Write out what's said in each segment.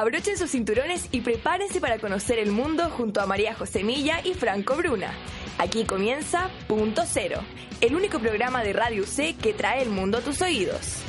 Abrochen sus cinturones y prepárense para conocer el mundo junto a María José Milla y Franco Bruna. Aquí comienza Punto Cero, el único programa de Radio C que trae el mundo a tus oídos.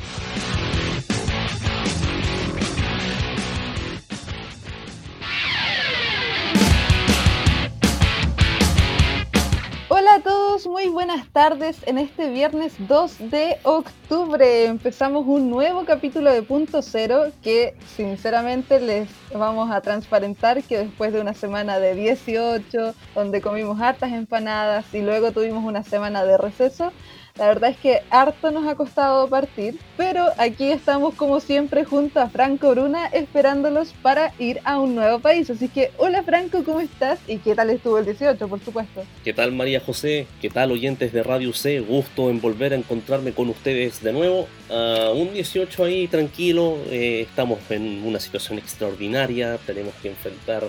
Muy buenas tardes en este viernes 2 de octubre. Empezamos un nuevo capítulo de Punto Cero que sinceramente les vamos a transparentar que después de una semana de 18, donde comimos hartas empanadas y luego tuvimos una semana de receso, la verdad es que harto nos ha costado partir, pero aquí estamos como siempre junto a Franco Bruna esperándolos para ir a un nuevo país. Así que, hola Franco, ¿cómo estás? ¿Y qué tal estuvo el 18, por supuesto? ¿Qué tal María José? ¿Qué tal oyentes de Radio C? Gusto en volver a encontrarme con ustedes de nuevo. Uh, un 18 ahí tranquilo, eh, estamos en una situación extraordinaria, tenemos que enfrentar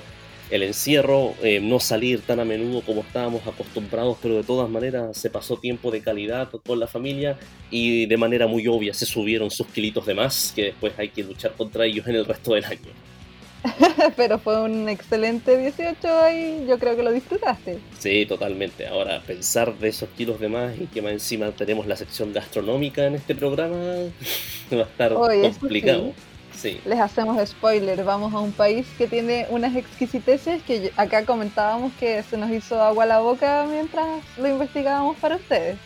el encierro, eh, no salir tan a menudo como estábamos acostumbrados, pero de todas maneras se pasó tiempo de calidad con la familia y de manera muy obvia se subieron sus kilitos de más que después hay que luchar contra ellos en el resto del año. pero fue un excelente 18 y yo creo que lo disfrutaste. Sí, totalmente. Ahora, pensar de esos kilos de más y que más encima tenemos la sección gastronómica en este programa va a estar complicado. Les hacemos spoiler, vamos a un país que tiene unas exquisiteces que acá comentábamos que se nos hizo agua a la boca mientras lo investigábamos para ustedes.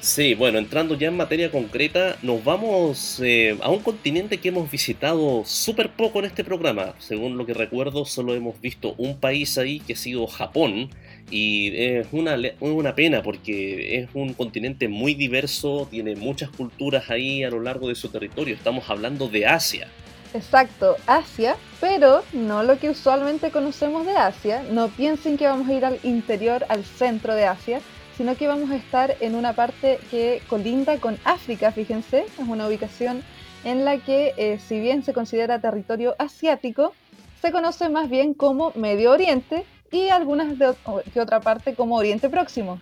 Sí, bueno, entrando ya en materia concreta, nos vamos eh, a un continente que hemos visitado súper poco en este programa. Según lo que recuerdo, solo hemos visto un país ahí que ha sido Japón. Y es una, una pena porque es un continente muy diverso, tiene muchas culturas ahí a lo largo de su territorio. Estamos hablando de Asia. Exacto, Asia, pero no lo que usualmente conocemos de Asia. No piensen que vamos a ir al interior, al centro de Asia, sino que vamos a estar en una parte que colinda con África, fíjense, es una ubicación en la que eh, si bien se considera territorio asiático, se conoce más bien como Medio Oriente y algunas de, otra parte como Oriente Próximo.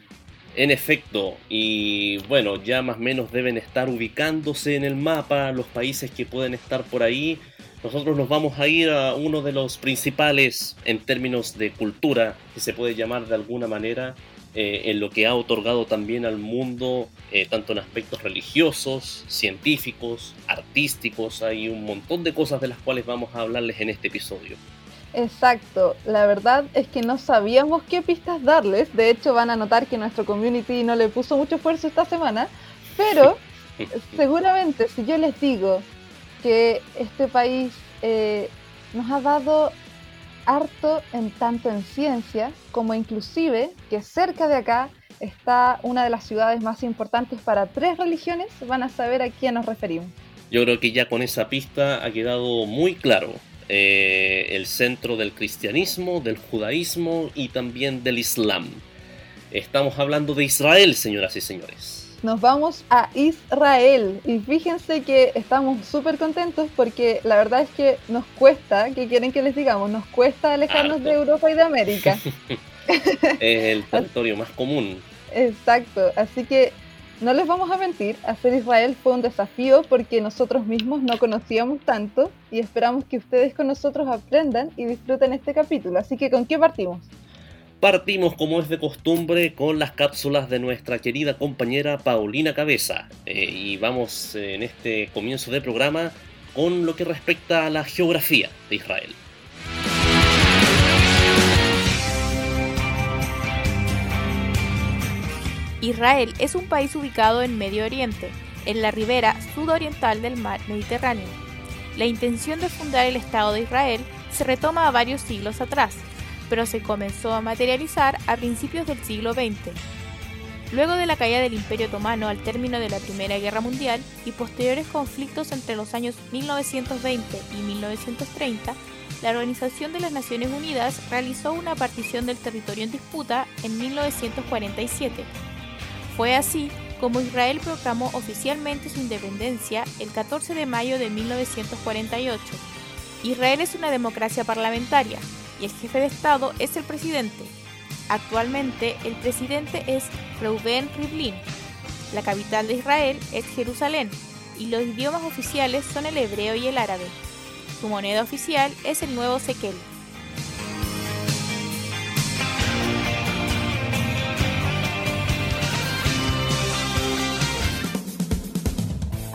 En efecto, y bueno, ya más o menos deben estar ubicándose en el mapa los países que pueden estar por ahí. Nosotros nos vamos a ir a uno de los principales en términos de cultura, que se puede llamar de alguna manera, eh, en lo que ha otorgado también al mundo, eh, tanto en aspectos religiosos, científicos, artísticos, hay un montón de cosas de las cuales vamos a hablarles en este episodio. Exacto, la verdad es que no sabíamos qué pistas darles, de hecho van a notar que nuestro community no le puso mucho esfuerzo esta semana, pero seguramente si yo les digo que este país eh, nos ha dado harto en tanto en ciencia como inclusive que cerca de acá está una de las ciudades más importantes para tres religiones, van a saber a quién nos referimos. Yo creo que ya con esa pista ha quedado muy claro eh, el centro del cristianismo, del judaísmo y también del islam. Estamos hablando de Israel, señoras y señores nos vamos a Israel. Y fíjense que estamos súper contentos porque la verdad es que nos cuesta, ¿qué quieren que les digamos? Nos cuesta alejarnos de Europa y de América. es el territorio más común. Exacto, así que no les vamos a mentir, hacer Israel fue un desafío porque nosotros mismos no conocíamos tanto y esperamos que ustedes con nosotros aprendan y disfruten este capítulo. Así que, ¿con qué partimos? Partimos como es de costumbre con las cápsulas de nuestra querida compañera Paulina Cabeza eh, y vamos en este comienzo de programa con lo que respecta a la geografía de Israel. Israel es un país ubicado en Medio Oriente, en la ribera sudoriental del mar Mediterráneo. La intención de fundar el Estado de Israel se retoma a varios siglos atrás, pero se comenzó a materializar a principios del siglo XX. Luego de la caída del Imperio Otomano al término de la Primera Guerra Mundial y posteriores conflictos entre los años 1920 y 1930, la Organización de las Naciones Unidas realizó una partición del territorio en disputa en 1947. Fue así como Israel proclamó oficialmente su independencia el 14 de mayo de 1948. Israel es una democracia parlamentaria, y el jefe de Estado es el presidente. Actualmente el presidente es Reuven Rivlin. La capital de Israel es Jerusalén y los idiomas oficiales son el hebreo y el árabe. Su moneda oficial es el nuevo sequel.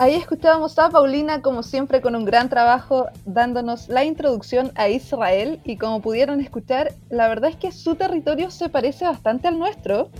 Ahí escuchábamos a Paulina, como siempre, con un gran trabajo, dándonos la introducción a Israel. Y como pudieron escuchar, la verdad es que su territorio se parece bastante al nuestro.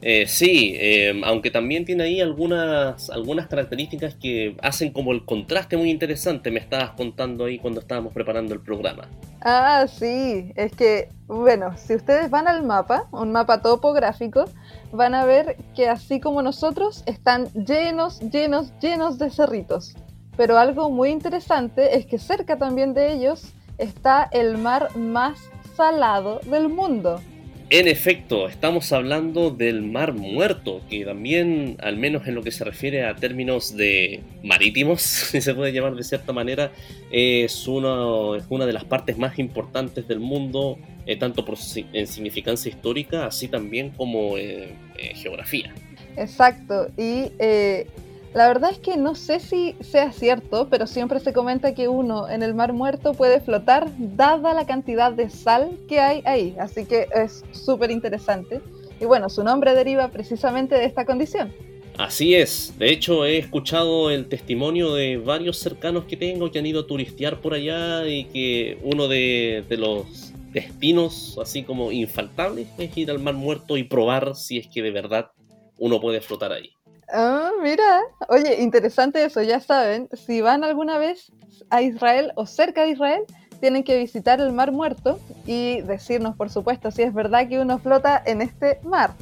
Eh, sí, eh, aunque también tiene ahí algunas, algunas características que hacen como el contraste muy interesante, me estabas contando ahí cuando estábamos preparando el programa. Ah, sí, es que, bueno, si ustedes van al mapa, un mapa topográfico, van a ver que así como nosotros están llenos, llenos, llenos de cerritos. Pero algo muy interesante es que cerca también de ellos está el mar más salado del mundo. En efecto, estamos hablando del Mar Muerto, que también, al menos en lo que se refiere a términos de marítimos, si se puede llamar de cierta manera, es una, es una de las partes más importantes del mundo, eh, tanto por, en significancia histórica, así también como en geografía. Exacto, y eh, la verdad es que no sé si sea cierto, pero siempre se comenta que uno en el mar muerto puede flotar dada la cantidad de sal que hay ahí. Así que es súper interesante. Y bueno, su nombre deriva precisamente de esta condición. Así es. De hecho, he escuchado el testimonio de varios cercanos que tengo que han ido a turistear por allá y que uno de, los destinos así como infaltables es ir al mar muerto y probar si es que de verdad uno puede flotar ahí. Ah, mira. Oye, interesante eso, ya saben, si van alguna vez a Israel o cerca de Israel, tienen que visitar el Mar Muerto y decirnos, por supuesto, si es verdad que uno flota en este mar.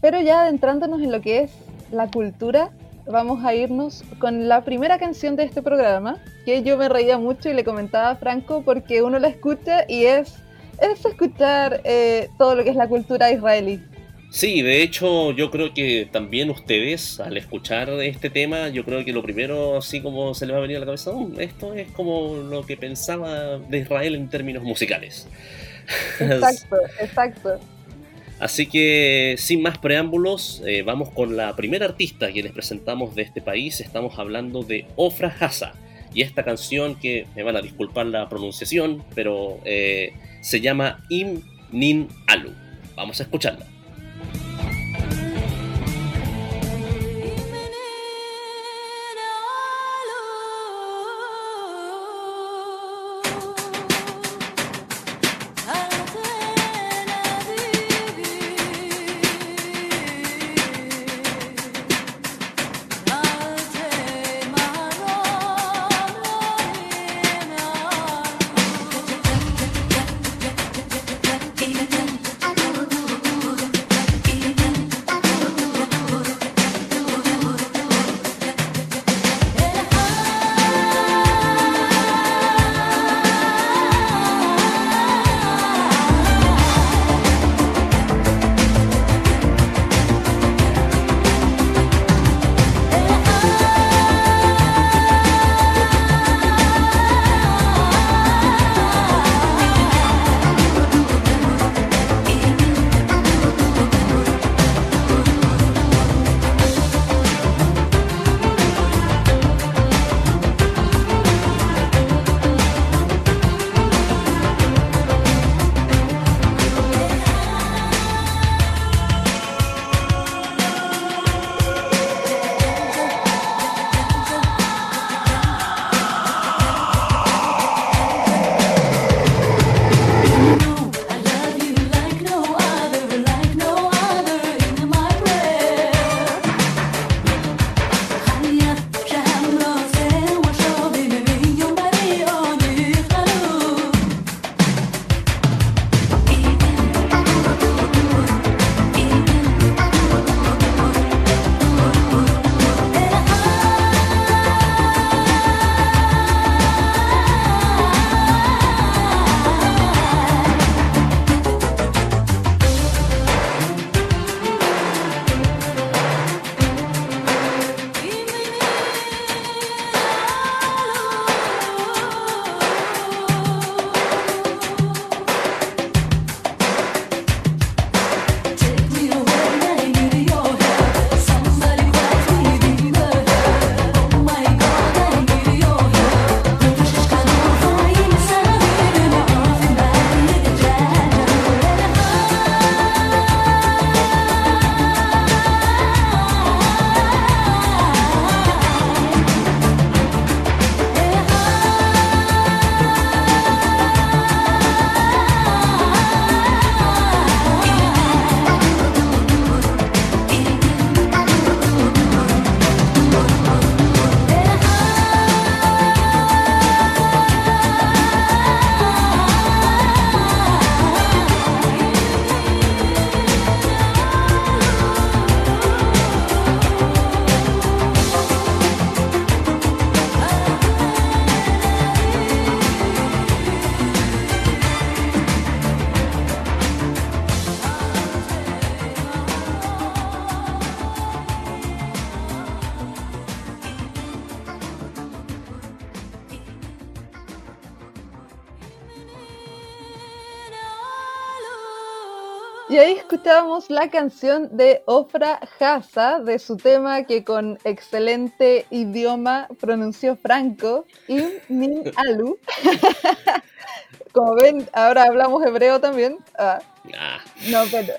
Pero ya adentrándonos en lo que es la cultura, vamos a irnos con la primera canción de este programa, que yo me reía mucho y le comentaba a Franco porque uno la escucha y es, es escuchar eh, todo lo que es la cultura israelí. Sí, de hecho yo creo que también ustedes al escuchar este tema, yo creo que lo primero así como se les va a venir a la cabeza, mm, esto es como lo que pensaba de Israel en términos musicales. Exacto, exacto. Así que sin más preámbulos, eh, vamos con la primera artista que les presentamos de este país. Estamos hablando de Ofra Hasa. Y esta canción, que me van a disculpar la pronunciación, pero eh, se llama Im Nin Alu. Vamos a escucharla. Y ahí escuchábamos la canción de Ofra Haza, de su tema que con excelente idioma pronunció Franco, Im Min Alu. Como ven, ahora hablamos hebreo también. Ah, Ah, no, pero.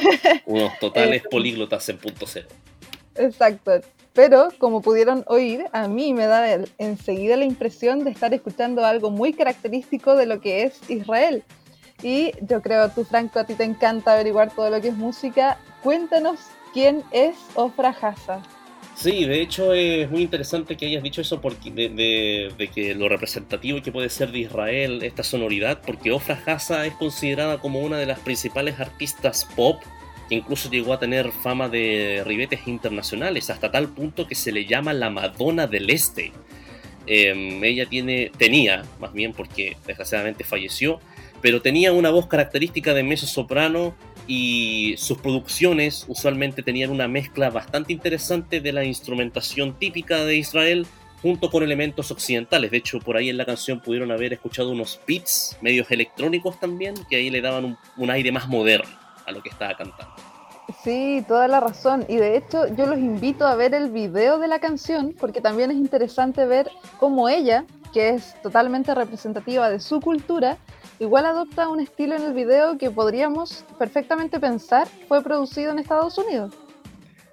unos totales Eh, políglotas en punto cero. Exacto. Pero como pudieron oír, a mí me da enseguida la impresión de estar escuchando algo muy característico de lo que es Israel. Y yo creo, tú Franco, a ti te encanta averiguar todo lo que es música. Cuéntanos quién es Ofra Haza. Sí, de hecho es muy interesante que hayas dicho eso porque de, que lo representativo que puede ser de Israel esta sonoridad, porque Ofra Haza es considerada como una de las principales artistas pop que incluso llegó a tener fama de ribetes internacionales, hasta tal punto que se le llama la Madonna del Este. Em, ella tiene, tenía, más bien porque desgraciadamente falleció, pero tenía una voz característica de mezzo soprano y sus producciones usualmente tenían una mezcla bastante interesante de la instrumentación típica de Israel junto con elementos occidentales. De hecho, por ahí en la canción pudieron haber escuchado unos beats medios electrónicos también, que ahí le daban un, un aire más moderno a lo que estaba cantando. Sí, toda la razón. Y de hecho yo los invito a ver el video de la canción porque también es interesante ver cómo ella, que es totalmente representativa de su cultura, igual adopta un estilo en el video que podríamos perfectamente pensar fue producido en Estados Unidos.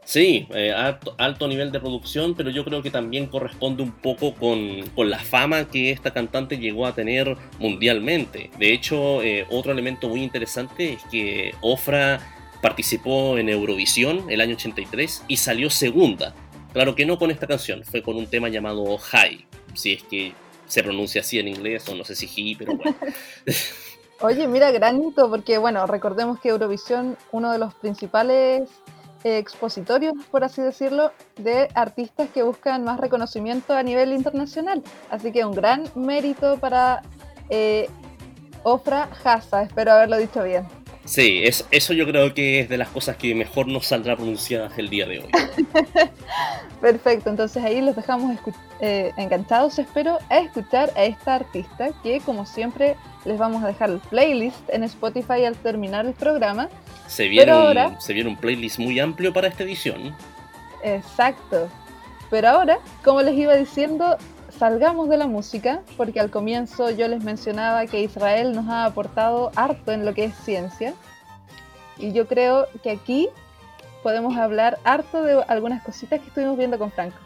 Sí, eh, alto, alto nivel de producción, pero yo creo que también corresponde un poco con, con la fama que esta cantante llegó a tener mundialmente. De hecho, eh, otro elemento muy interesante es que Ofra participó en Eurovisión el año 83 y salió segunda. Claro que no con esta canción, fue con un tema llamado High, si es que se pronuncia así en inglés o no sé si he, pero bueno. Oye, mira, granito, porque bueno, recordemos que Eurovisión, uno de los principales eh, expositorios, por así decirlo, de artistas que buscan más reconocimiento a nivel internacional. Así que un gran mérito para eh, Ofra Haza, espero haberlo dicho bien. Sí, es- eso yo creo que es de las cosas que mejor nos saldrá pronunciadas el día de hoy. Perfecto, entonces ahí los dejamos eh, enganchados, espero, a escuchar a esta artista que como siempre les vamos a dejar el playlist en Spotify al terminar el programa. Se viene, Pero un, ahora- se viene un playlist muy amplio para esta edición. Exacto. Pero ahora, como les iba diciendo, salgamos de la música, porque al comienzo yo les mencionaba que Israel nos ha aportado harto en lo que es ciencia. Y yo creo que aquí podemos hablar harto de algunas cositas que estuvimos viendo con Franco.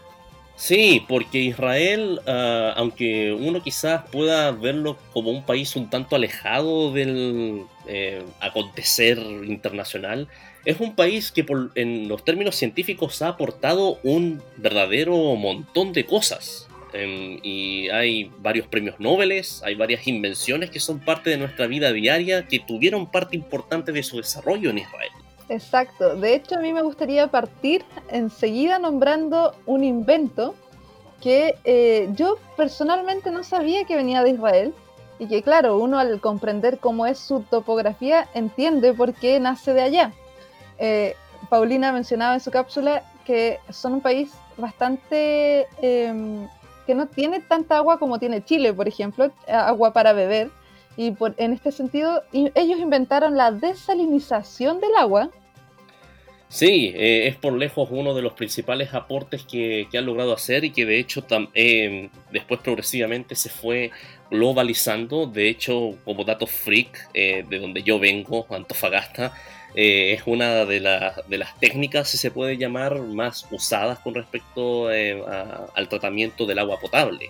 Sí, porque Israel, ah, aunque uno quizás pueda verlo como un país un tanto alejado del eh, acontecer internacional, es un país que en los términos científicos ha aportado un verdadero montón de cosas. Em, y hay varios premios Nobel, hay varias invenciones que son parte de nuestra vida diaria que tuvieron parte importante de su desarrollo en Israel. Exacto. De hecho, a mí me gustaría partir enseguida nombrando un invento que eh, yo personalmente no sabía que venía de Israel y que claro, uno al comprender cómo es su topografía entiende por qué nace de allá. Eh, Paulina mencionaba en su cápsula que son un país bastante... em, que no tiene tanta agua como tiene Chile, por ejemplo, agua para beber. Y por, en este sentido, ellos inventaron la desalinización del agua, Sí, eh, es por lejos uno de los principales aportes que, han logrado hacer y que de hecho eh, después progresivamente se fue globalizando. De hecho, como dato freak, eh, de donde yo vengo, Antofagasta, eh, es una de, de las técnicas, si se puede llamar, más usadas con respecto eh, al tratamiento del agua potable.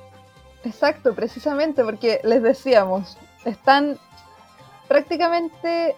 Exacto, precisamente porque les decíamos, están prácticamente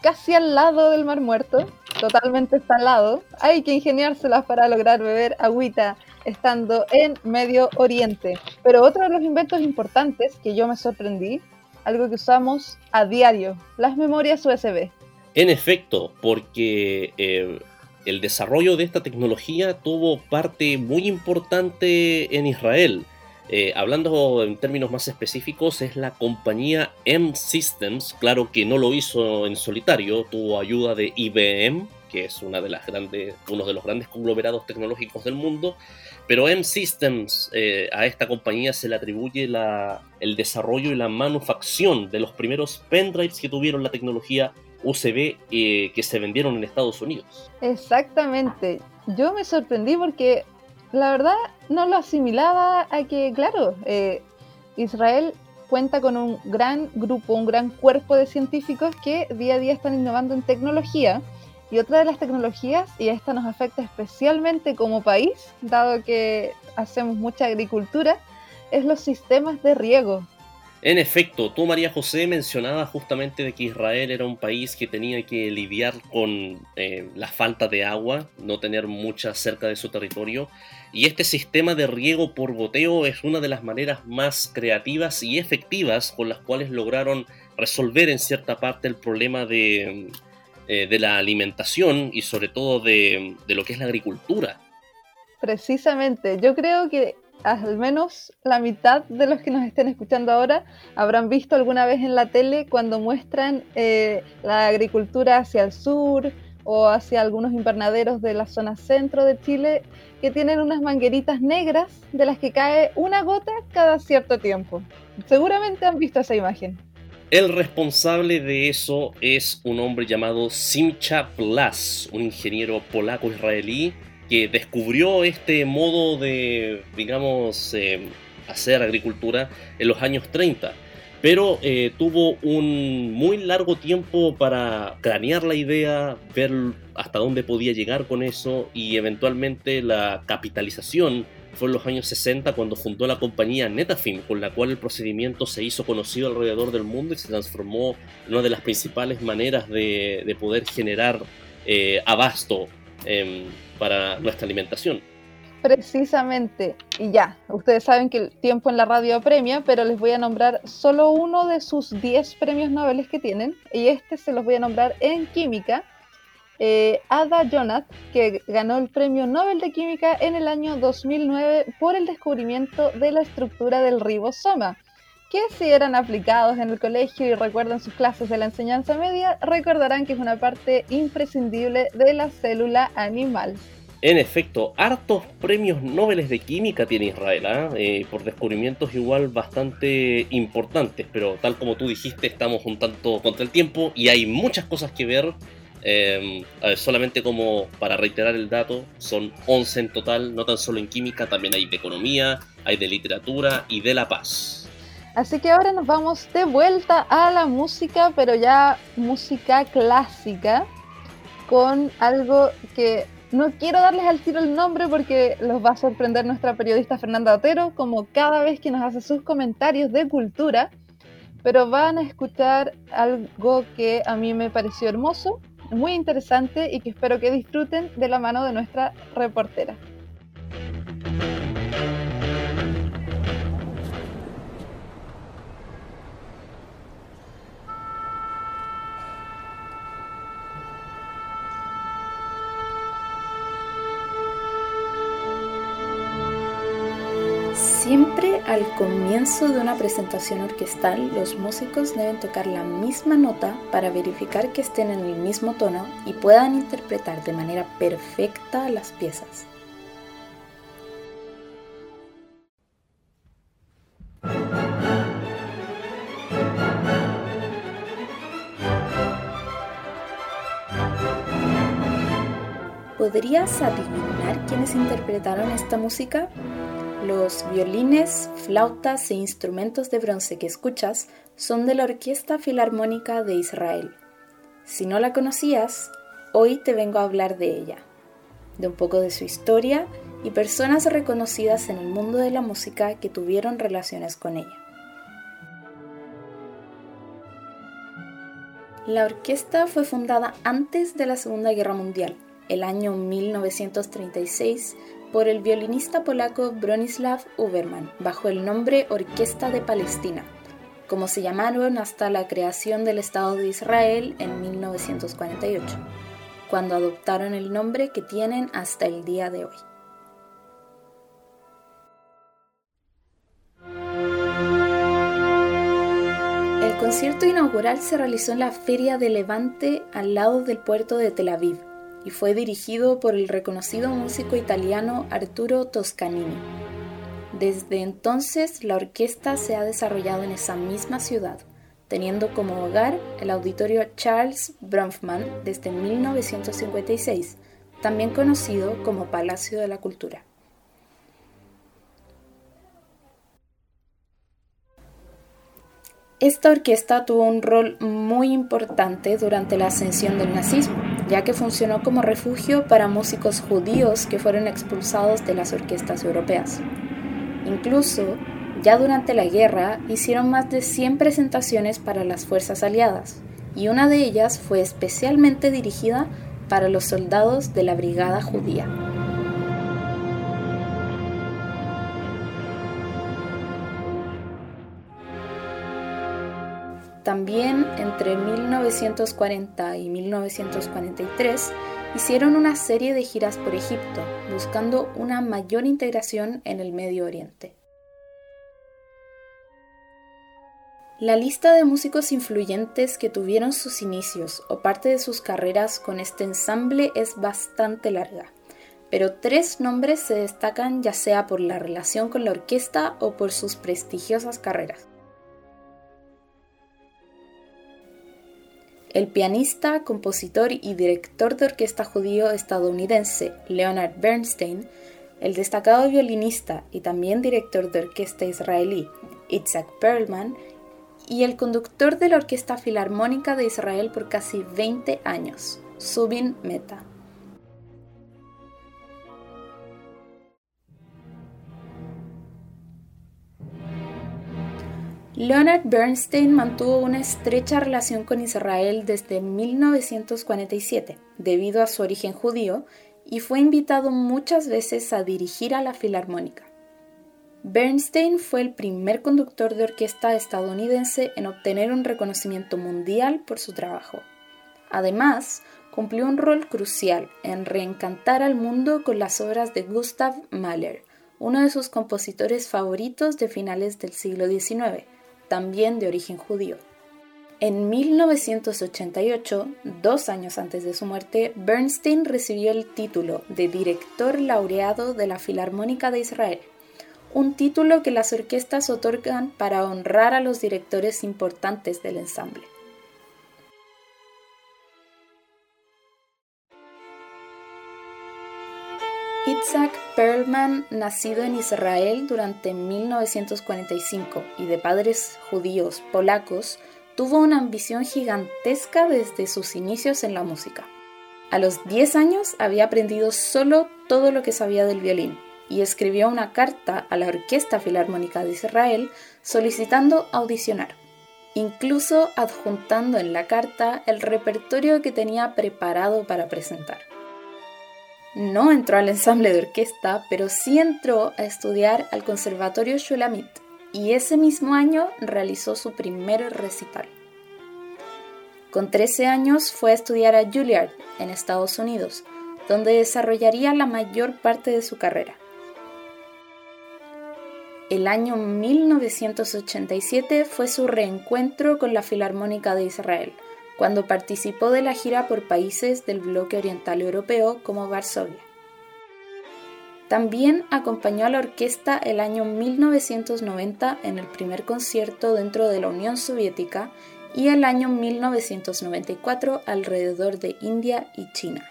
casi al lado del Mar Muerto, totalmente al lado. Hay que ingeniárselas para lograr beber agüita estando en Medio Oriente. Pero otro de los inventos importantes que yo me sorprendí, algo que usamos a diario, las memorias USB. En efecto, porque eh, el desarrollo de esta tecnología tuvo parte muy importante en Israel. Eh, hablando en términos más específicos, es la compañía M-Systems, claro que no lo hizo en solitario, tuvo ayuda de IBM, que es uno de los grandes conglomerados tecnológicos del mundo, pero M-Systems, eh, a esta compañía se le atribuye el desarrollo y la manufacción de los primeros pendrives que tuvieron la tecnología UCB eh, que se vendieron en Estados Unidos. Exactamente. Yo me sorprendí porque la verdad no lo asimilaba a que, claro, eh, Israel cuenta con un gran grupo, un gran cuerpo de científicos que día a día están innovando en tecnología. Y otra de las tecnologías, y esta nos afecta especialmente como país, dado que hacemos mucha agricultura, es los sistemas de riego. En efecto, tú María José mencionaba justamente de que Israel era un país que tenía que lidiar con eh, la falta de agua, no tener mucha cerca de su territorio, y este sistema de riego por goteo es una de las maneras más creativas y efectivas con las cuales lograron resolver en cierta parte el problema de, eh, de la alimentación y sobre todo de, de lo que es la agricultura. Precisamente, yo creo que al menos la mitad de los que nos estén escuchando ahora habrán visto alguna vez en la tele cuando muestran eh, la agricultura hacia el sur o hacia algunos invernaderos de la zona centro de Chile que tienen unas mangueritas negras de las que cae una gota cada cierto tiempo. Seguramente han visto esa imagen. El responsable de eso es un hombre llamado Simcha Plas, un ingeniero polaco-israelí que descubrió este modo de, digamos, eh, hacer agricultura en los años 30, pero eh, tuvo un muy largo tiempo para cranear la idea, ver hasta dónde podía llegar con eso y eventualmente la capitalización fue en los años 60 cuando fundó la compañía Netafim, con la cual el procedimiento se hizo conocido alrededor del mundo y se transformó en una de las principales maneras de, poder generar eh, abasto em, para nuestra alimentación. Precisamente, y ya, ustedes saben que el tiempo en la radio apremia, pero les voy a nombrar solo uno de sus 10 premios Nobel que tienen, y este se los voy a nombrar en química. Eh, Ada Jonath, que ganó el premio Nobel de Química en el año 2009 por el descubrimiento de la estructura del ribosoma, que si eran aplicados en el colegio y recuerdan sus clases de la enseñanza media, recordarán que es una parte imprescindible de la célula animal. En efecto, hartos premios Nobel de Química tiene Israel, ¿ah? eh, por descubrimientos igual bastante importantes, pero tal como tú dijiste, estamos un tanto contra el tiempo y hay muchas cosas que ver. Eh, solamente como para reiterar el dato, son 11 en total, no tan solo en química, también hay de economía, hay de literatura y de la paz. Así que ahora nos vamos de vuelta a la música, pero ya música clásica, con algo que no quiero darles al tiro el nombre porque los va a sorprender nuestra periodista Fernanda Otero, como cada vez que nos hace sus comentarios de cultura, pero van a escuchar algo que a mí me pareció hermoso, muy interesante y que espero que disfruten de la mano de nuestra reportera. Al comienzo de una presentación orquestal, los músicos deben tocar la misma nota para verificar que estén en el mismo tono y puedan interpretar de manera perfecta las piezas. ¿Podrías adivinar quiénes interpretaron esta música? Los violines, flautas e instrumentos de bronce que escuchas son de la Orquesta Filarmónica de Israel. Si no la conocías, hoy te vengo a hablar de ella, de un poco de su historia y personas reconocidas en el mundo de la música que tuvieron relaciones con ella. La orquesta fue fundada antes de la Segunda Guerra Mundial, el año 1936, por el violinista polaco Bronislaw Uberman bajo el nombre Orquesta de Palestina, como se llamaron hasta la creación del Estado de Israel en 1948, cuando adoptaron el nombre que tienen hasta el día de hoy. El concierto inaugural se realizó en la Feria de Levante al lado del puerto de Tel Aviv, y fue dirigido por el reconocido músico italiano Arturo Toscanini. Desde entonces la orquesta se ha desarrollado en esa misma ciudad, teniendo como hogar el auditorio Charles Bronfman desde 1956, también conocido como Palacio de la Cultura. Esta orquesta tuvo un rol muy importante durante la ascensión del nazismo, ya que funcionó como refugio para músicos judíos que fueron expulsados de las orquestas europeas. Incluso, ya durante la guerra, hicieron más de 100 presentaciones para las fuerzas aliadas, y una de ellas fue especialmente dirigida para los soldados de la Brigada Judía. También entre 1940 y 1943 hicieron una serie de giras por Egipto, buscando una mayor integración en el Medio Oriente. La lista de músicos influyentes que tuvieron sus inicios o parte de sus carreras con este ensamble es bastante larga, pero tres nombres se destacan ya sea por la relación con la orquesta o por sus prestigiosas carreras. El pianista, compositor y director de orquesta judío estadounidense Leonard Bernstein, el destacado violinista y también director de orquesta israelí Itzhak Perlman y el conductor de la Orquesta Filarmónica de Israel por casi 20 años, Subin Meta. Leonard Bernstein mantuvo una estrecha relación con Israel desde 1947 debido a su origen judío y fue invitado muchas veces a dirigir a la Filarmónica. Bernstein fue el primer conductor de orquesta estadounidense en obtener un reconocimiento mundial por su trabajo. Además, cumplió un rol crucial en reencantar al mundo con las obras de Gustav Mahler, uno de sus compositores favoritos de finales del siglo XIX, también de origen judío. En 1988, dos años antes de su muerte, Bernstein recibió el título de Director Laureado de la Filarmónica de Israel, un título que las orquestas otorgan para honrar a los directores importantes del ensamble. Itzhak Perlman, nacido en Israel durante 1945 y de padres judíos polacos, tuvo una ambición gigantesca desde sus inicios en la música. A los 10 años había aprendido solo todo lo que sabía del violín y escribió una carta a la Orquesta Filarmónica de Israel solicitando audicionar, incluso adjuntando en la carta el repertorio que tenía preparado para presentar. No entró al ensamble de orquesta, pero sí entró a estudiar al Conservatorio Shulamit y ese mismo año realizó su primer recital. Con 13 años fue a estudiar a Juilliard en Estados Unidos, donde desarrollaría la mayor parte de su carrera. El año 1987 fue su reencuentro con la Filarmónica de Israel, cuando participó de la gira por países del bloque oriental europeo como Varsovia. También acompañó a la orquesta el año 1990 en el primer concierto dentro de la Unión Soviética y el año 1994 alrededor de India y China.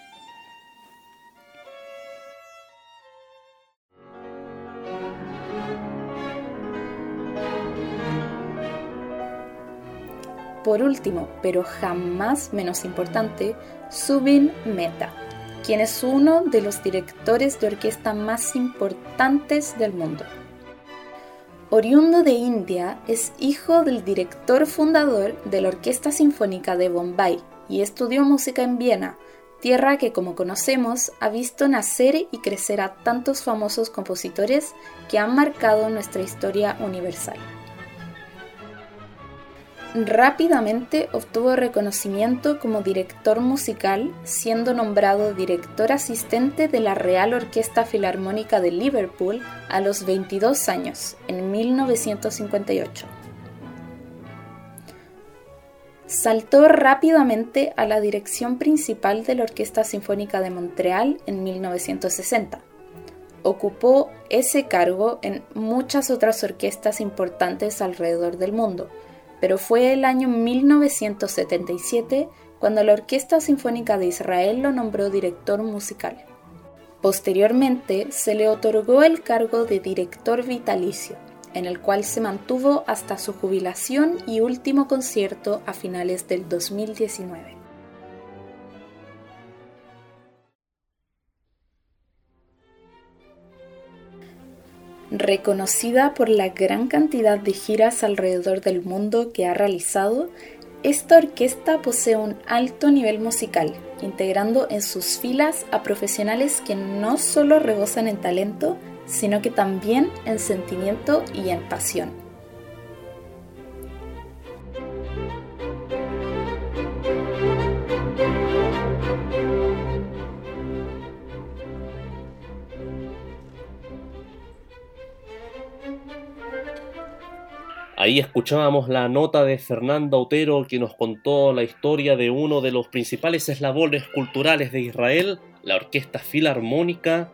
Por último, pero jamás menos importante, Subin Mehta, quien es uno de los directores de orquesta más importantes del mundo. Oriundo de India, es hijo del director fundador de la Orquesta Sinfónica de Bombay y estudió música en Viena, tierra que como conocemos ha visto nacer y crecer a tantos famosos compositores que han marcado nuestra historia universal rápidamente obtuvo reconocimiento como director musical, siendo nombrado director asistente de la Real Orquesta Filarmónica de Liverpool a los 22 años, en 1958. Saltó rápidamente a la dirección principal de la Orquesta Sinfónica de Montreal en 1960. Ocupó ese cargo en muchas otras orquestas importantes alrededor del mundo, pero fue el año 1977 cuando la Orquesta Sinfónica de Israel lo nombró director musical. Posteriormente se le otorgó el cargo de director vitalicio, en el cual se mantuvo hasta su jubilación y último concierto a finales del 2019. Reconocida por la gran cantidad de giras alrededor del mundo que ha realizado, esta orquesta posee un alto nivel musical, integrando en sus filas a profesionales que no solo rebosan en talento, sino que también en sentimiento y en pasión. Ahí escuchábamos la nota de Fernando Otero que nos contó la historia de uno de los principales eslabones culturales de Israel, la Orquesta Filarmónica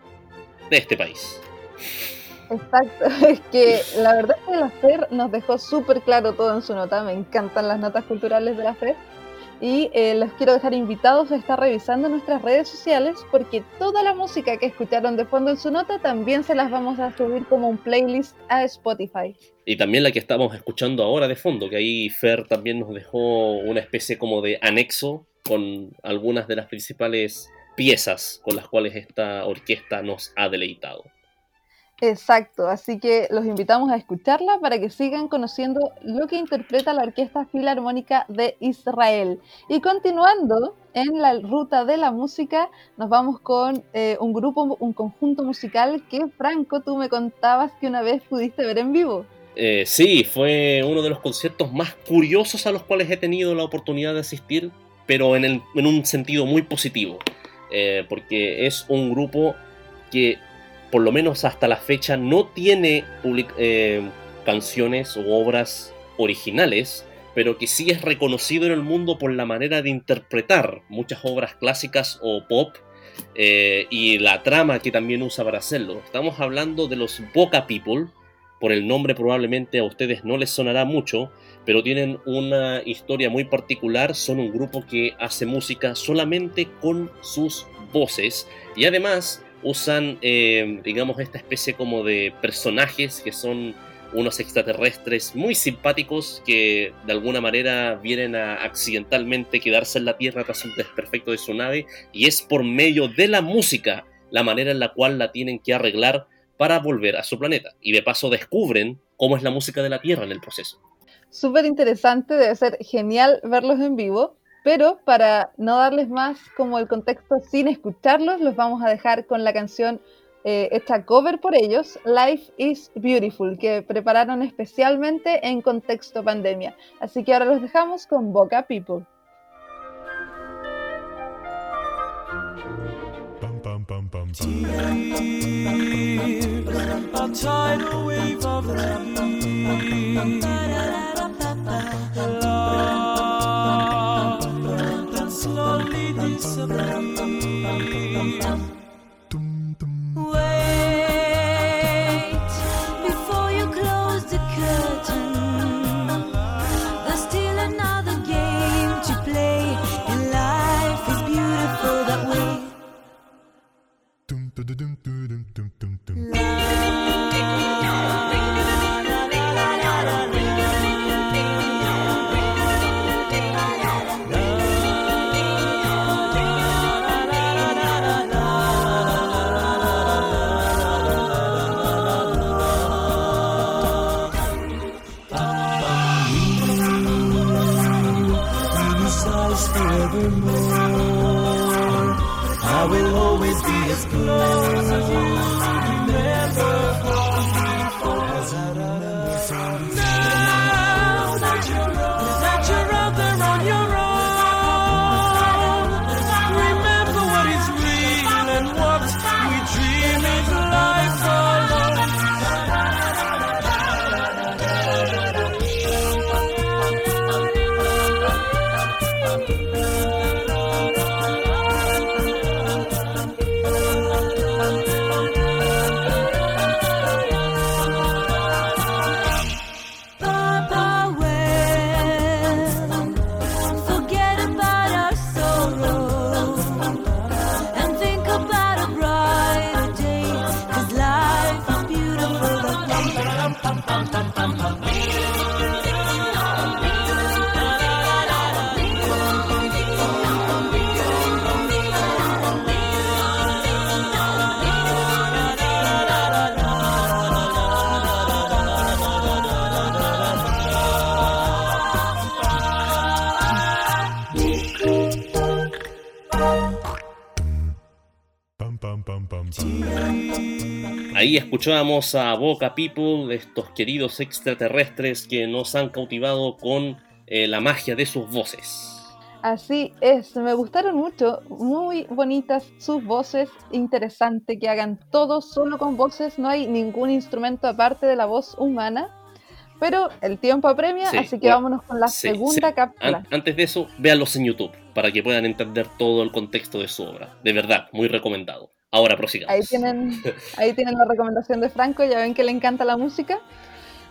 de este país. Exacto, es que la verdad es que la FER nos dejó súper claro todo en su nota, me encantan las notas culturales de la FER y eh, los quiero dejar invitados a estar revisando nuestras redes sociales porque toda la música que escucharon de fondo en su nota también se las vamos a subir como un playlist a Spotify. Y también la que estamos escuchando ahora de fondo, que ahí Fer también nos dejó una especie como de anexo con algunas de las principales piezas con las cuales esta orquesta nos ha deleitado. Exacto, así que los invitamos a escucharla para que sigan conociendo lo que interpreta la Orquesta Filarmónica de Israel. Y continuando en la ruta de la música, nos vamos con eh, un grupo, un conjunto musical que, Franco, tú me contabas que una vez pudiste ver en vivo. Eh, sí, fue uno de los conciertos más curiosos a los cuales he tenido la oportunidad de asistir, pero en, un sentido muy positivo, eh, porque es un grupo que por lo menos hasta la fecha, no tiene eh, canciones o obras originales, pero que sí es reconocido en el mundo por la manera de interpretar muchas obras clásicas o pop eh, y la trama que también usa para hacerlo. Estamos hablando de los Boca People, por el nombre probablemente a ustedes no les sonará mucho, pero tienen una historia muy particular, son un grupo que hace música solamente con sus voces y además usan, eh, digamos, esta especie como de personajes que son unos extraterrestres muy simpáticos que de alguna manera vienen a accidentalmente quedarse en la Tierra tras un desperfecto de su nave y es por medio de la música la manera en la cual la tienen que arreglar para volver a su planeta y de paso descubren cómo es la música de la Tierra en el proceso. Súper interesante, debe ser genial verlos en vivo. Pero para no darles más como el contexto sin escucharlos, los vamos a dejar con la canción eh, esta cover por ellos, Life is Beautiful, que prepararon especialmente en contexto pandemia. Así que ahora los dejamos con Boca People. disappear. Ahí escuchábamos a Boca People, estos queridos extraterrestres que nos han cautivado con eh, la magia de sus voces. Así es, me gustaron mucho, muy bonitas sus voces, interesante que hagan todo solo con voces, no hay ningún instrumento aparte de la voz humana, pero el tiempo apremia, así que vámonos con la segunda cápsula. antes de eso, véanlos en YouTube para que puedan entender todo el contexto de su obra, de verdad, muy recomendado. Ahora prosigamos. Ahí tienen, ahí tienen la recomendación de Franco, ya ven que le encanta la música.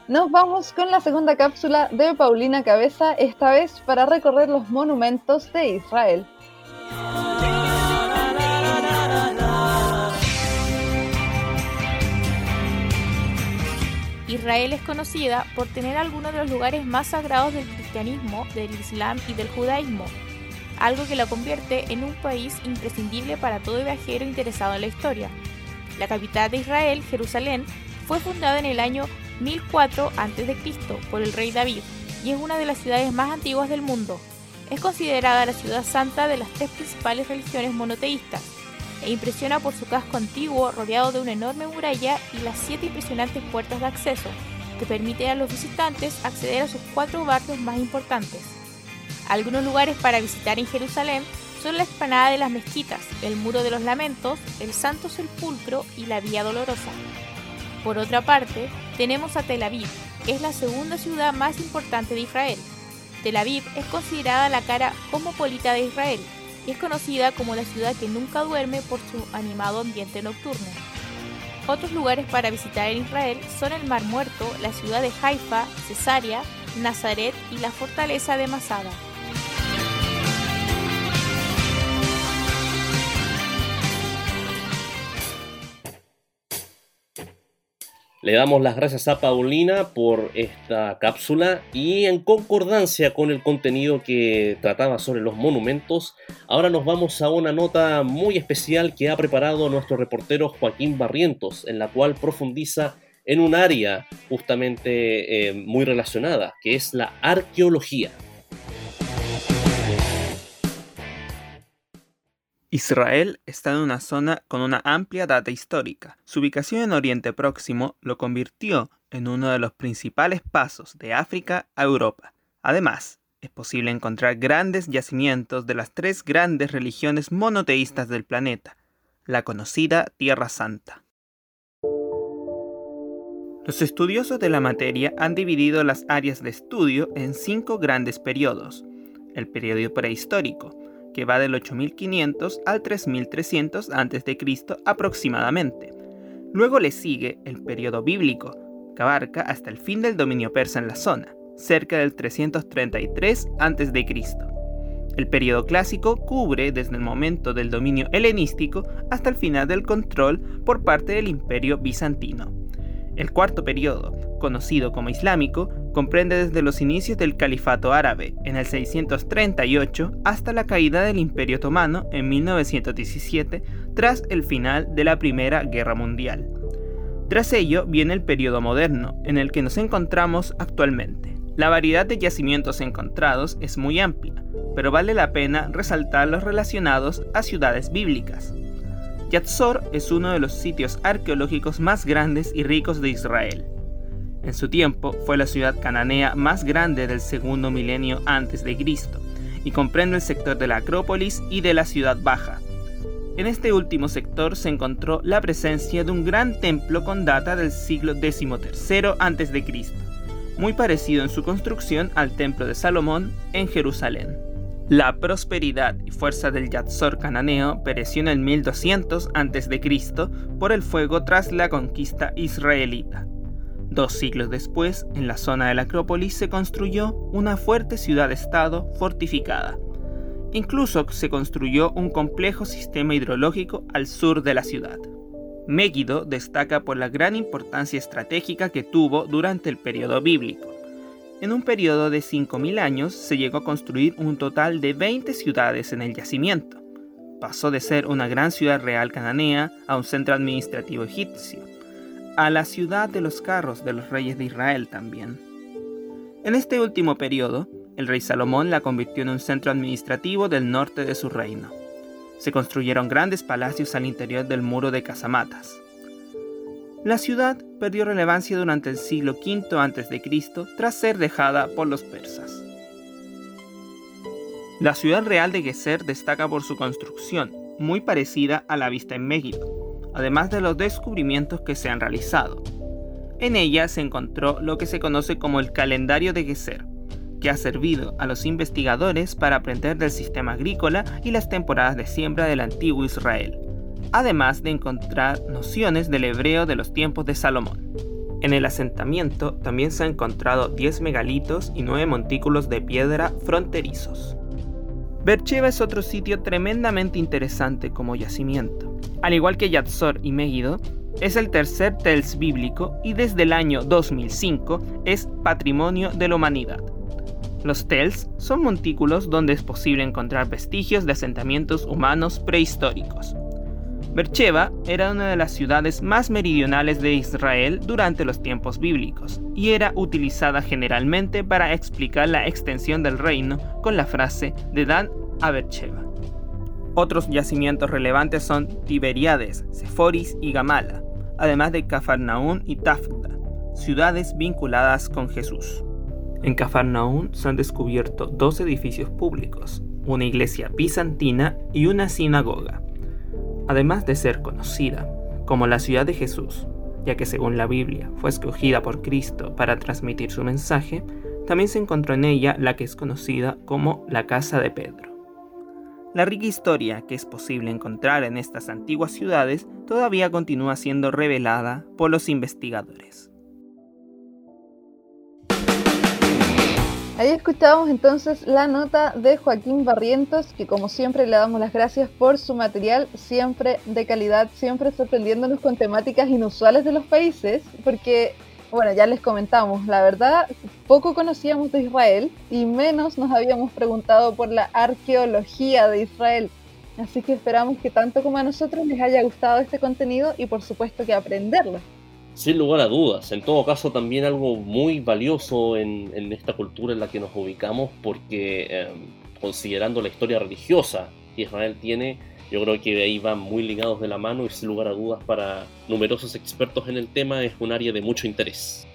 Nos vamos con la segunda cápsula de Paulina Cabeza, esta vez para recorrer los monumentos de Israel. Israel es conocida por tener algunos de los lugares más sagrados del cristianismo, del islam y del judaísmo, algo que la convierte en un país imprescindible para todo viajero interesado en la historia. La capital de Israel, Jerusalén, fue fundada en el año 1004 a.C. por el rey David y es una de las ciudades más antiguas del mundo. Es considerada la ciudad santa de las tres principales religiones monoteístas e impresiona por su casco antiguo rodeado de una enorme muralla y las siete impresionantes puertas de acceso que permiten a los visitantes acceder a sus cuatro barrios más importantes. Algunos lugares para visitar en Jerusalén son la explanada de las mezquitas, el muro de los lamentos, el Santo Sepulcro y la Vía Dolorosa. Por otra parte, tenemos a Tel Aviv, que es la segunda ciudad más importante de Israel. Tel Aviv es considerada la cara cosmopolita de Israel y es conocida como la ciudad que nunca duerme por su animado ambiente nocturno. Otros lugares para visitar en Israel son el Mar Muerto, la ciudad de Haifa, Cesarea, Nazaret y la fortaleza de Masada. Le damos las gracias a Paulina por esta cápsula y en concordancia con el contenido que trataba sobre los monumentos, ahora nos vamos a una nota muy especial que ha preparado nuestro reportero Joaquín Barrientos, en la cual profundiza en un área justamente eh, muy relacionada, que es la arqueología. Israel está en una zona con una amplia data histórica. Su ubicación en Oriente Próximo lo convirtió en uno de los principales pasos de África a Europa. Además, es posible encontrar grandes yacimientos de las tres grandes religiones monoteístas del planeta, la conocida Tierra Santa. Los estudiosos de la materia han dividido las áreas de estudio en cinco grandes periodos. El periodo prehistórico, que va del 8500 al 3300 a.C. aproximadamente. Luego le sigue el periodo bíblico, que abarca hasta el fin del dominio persa en la zona, cerca del 333 a.C. El periodo clásico cubre desde el momento del dominio helenístico hasta el final del control por parte del imperio bizantino. El cuarto periodo, conocido como islámico, comprende desde los inicios del califato árabe en el 638 hasta la caída del Imperio Otomano en 1917 tras el final de la Primera Guerra Mundial. Tras ello viene el periodo moderno, en el que nos encontramos actualmente. La variedad de yacimientos encontrados es muy amplia, pero vale la pena resaltar los relacionados a ciudades bíblicas. Yatzor es uno de los sitios arqueológicos más grandes y ricos de Israel. En su tiempo fue la ciudad cananea más grande del segundo milenio antes de Cristo y comprende el sector de la Acrópolis y de la ciudad baja. En este último sector se encontró la presencia de un gran templo con data del siglo XIII a.C., muy parecido en su construcción al templo de Salomón en Jerusalén. La prosperidad y fuerza del Yatzor cananeo pereció en el 1200 a.C. por el fuego tras la conquista israelita. Dos siglos después, en la zona de la Acrópolis se construyó una fuerte ciudad-estado fortificada. Incluso se construyó un complejo sistema hidrológico al sur de la ciudad. Megiddo destaca por la gran importancia estratégica que tuvo durante el periodo bíblico. En un periodo de 5.000 años se llegó a construir un total de 20 ciudades en el yacimiento. Pasó de ser una gran ciudad real cananea a un centro administrativo egipcio a la ciudad de los carros de los reyes de Israel también. En este último periodo, el rey Salomón la convirtió en un centro administrativo del norte de su reino. Se construyeron grandes palacios al interior del muro de casamatas. La ciudad perdió relevancia durante el siglo V a.C. tras ser dejada por los persas. La ciudad real de Geser destaca por su construcción, muy parecida a la vista en México, además de los descubrimientos que se han realizado. En ella se encontró lo que se conoce como el calendario de Geser, que ha servido a los investigadores para aprender del sistema agrícola y las temporadas de siembra del antiguo Israel además de encontrar nociones del hebreo de los tiempos de Salomón. En el asentamiento también se han encontrado 10 megalitos y 9 montículos de piedra fronterizos. Bercheva es otro sitio tremendamente interesante como yacimiento. Al igual que Yatzor y Megiddo, es el tercer Tels bíblico y desde el año 2005 es Patrimonio de la Humanidad. Los Tels son montículos donde es posible encontrar vestigios de asentamientos humanos prehistóricos. Bercheva era una de las ciudades más meridionales de Israel durante los tiempos bíblicos y era utilizada generalmente para explicar la extensión del reino con la frase de Dan a Bercheva. Otros yacimientos relevantes son Tiberiades, Seforis y Gamala, además de Cafarnaún y Tafda, ciudades vinculadas con Jesús. En Cafarnaún se han descubierto dos edificios públicos, una iglesia bizantina y una sinagoga además de ser conocida como la ciudad de Jesús, ya que según la Biblia fue escogida por Cristo para transmitir su mensaje, también se encontró en ella la que es conocida como la casa de Pedro. La rica historia que es posible encontrar en estas antiguas ciudades todavía continúa siendo revelada por los investigadores. Ahí escuchábamos entonces la nota de Joaquín Barrientos, que como siempre le damos las gracias por su material, siempre de calidad, siempre sorprendiéndonos con temáticas inusuales de los países, porque, bueno, ya les comentamos, la verdad, poco conocíamos de Israel y menos nos habíamos preguntado por la arqueología de Israel. Así que esperamos que tanto como a nosotros les haya gustado este contenido y por supuesto que aprenderlo. Sin lugar a dudas. En todo caso, también algo muy valioso en, esta cultura en la que nos ubicamos, porque em, considerando la historia religiosa que Israel tiene, yo creo que ahí van muy ligados de la mano y sin lugar a dudas para numerosos expertos en el tema es un área de mucho interés.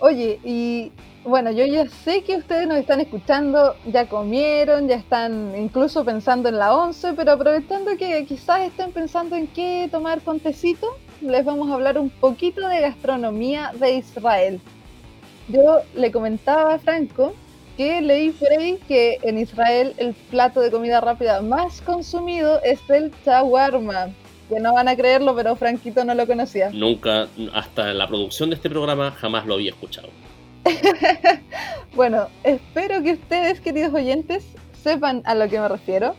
Oye, y bueno, yo ya sé que ustedes nos están escuchando, ya comieron, ya están incluso pensando en la once, pero aprovechando que quizás estén pensando en qué tomar con tecito, les vamos a hablar un poquito de gastronomía de Israel. Yo le comentaba a Franco que leí por ahí que en Israel el plato de comida rápida más consumido es el shawarma. Que no van a creerlo, pero Franquito no lo conocía. Nunca, hasta la producción de este programa, jamás lo había escuchado. bueno, espero que ustedes, queridos oyentes, sepan a lo que me refiero,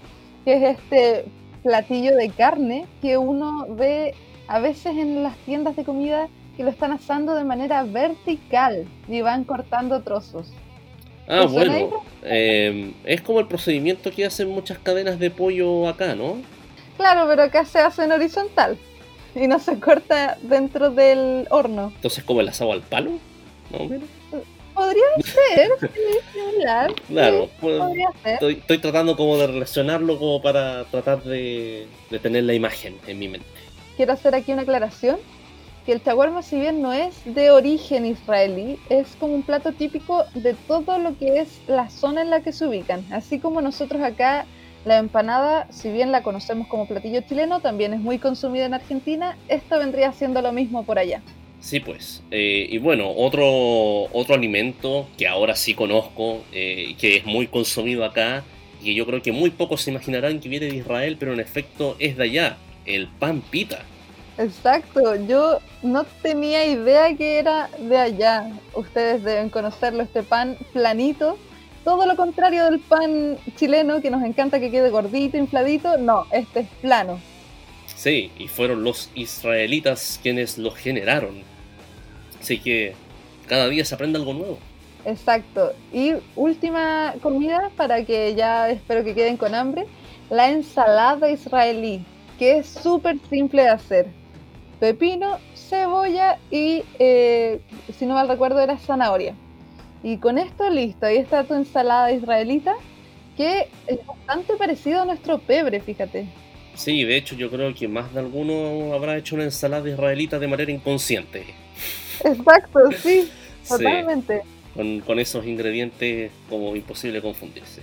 que es este platillo de carne que uno ve a veces en las tiendas de comida que lo están asando de manera vertical y van cortando trozos. Ah, bueno, em, es como el procedimiento que hacen muchas cadenas de pollo acá, ¿no? Claro, pero acá se hace en horizontal y no se corta dentro del horno. Entonces, como el asado al palo, Podría ser, Claro, pues, Estoy, estoy, tratando como de relacionarlo como para tratar de, de tener la imagen en mi mente quiero hacer aquí una aclaración, que el chaguarma si bien no es de origen israelí, es como un plato típico de todo lo que es la zona en la que se ubican. Así como nosotros acá la empanada, si bien la conocemos como platillo chileno, también es muy consumida en Argentina, esto vendría siendo lo mismo por allá. Sí, pues. Eh, y bueno, otro, otro alimento que ahora sí conozco, eh, que es muy consumido acá, y yo creo que muy pocos se imaginarán que viene de Israel, pero en efecto es de allá, el pan pita. Exacto, yo no tenía idea que era de allá. Ustedes deben conocerlo, este pan planito. Todo lo contrario del pan chileno, que nos encanta que quede gordito, infladito. No, este es plano. Sí, y fueron los israelitas quienes lo generaron. Así que cada día se aprende algo nuevo. Exacto. Y última comida para que ya espero que queden con hambre, la ensalada israelí que es súper simple de hacer. Pepino, cebolla y, eh, si no mal recuerdo, era zanahoria. Y con esto listo, ahí está tu ensalada israelita, que es bastante parecido a nuestro pebre, fíjate. Sí, de hecho yo creo que más de alguno habrá hecho una ensalada israelita de manera inconsciente. Exacto, sí, totalmente. con, esos ingredientes como imposible confundirse.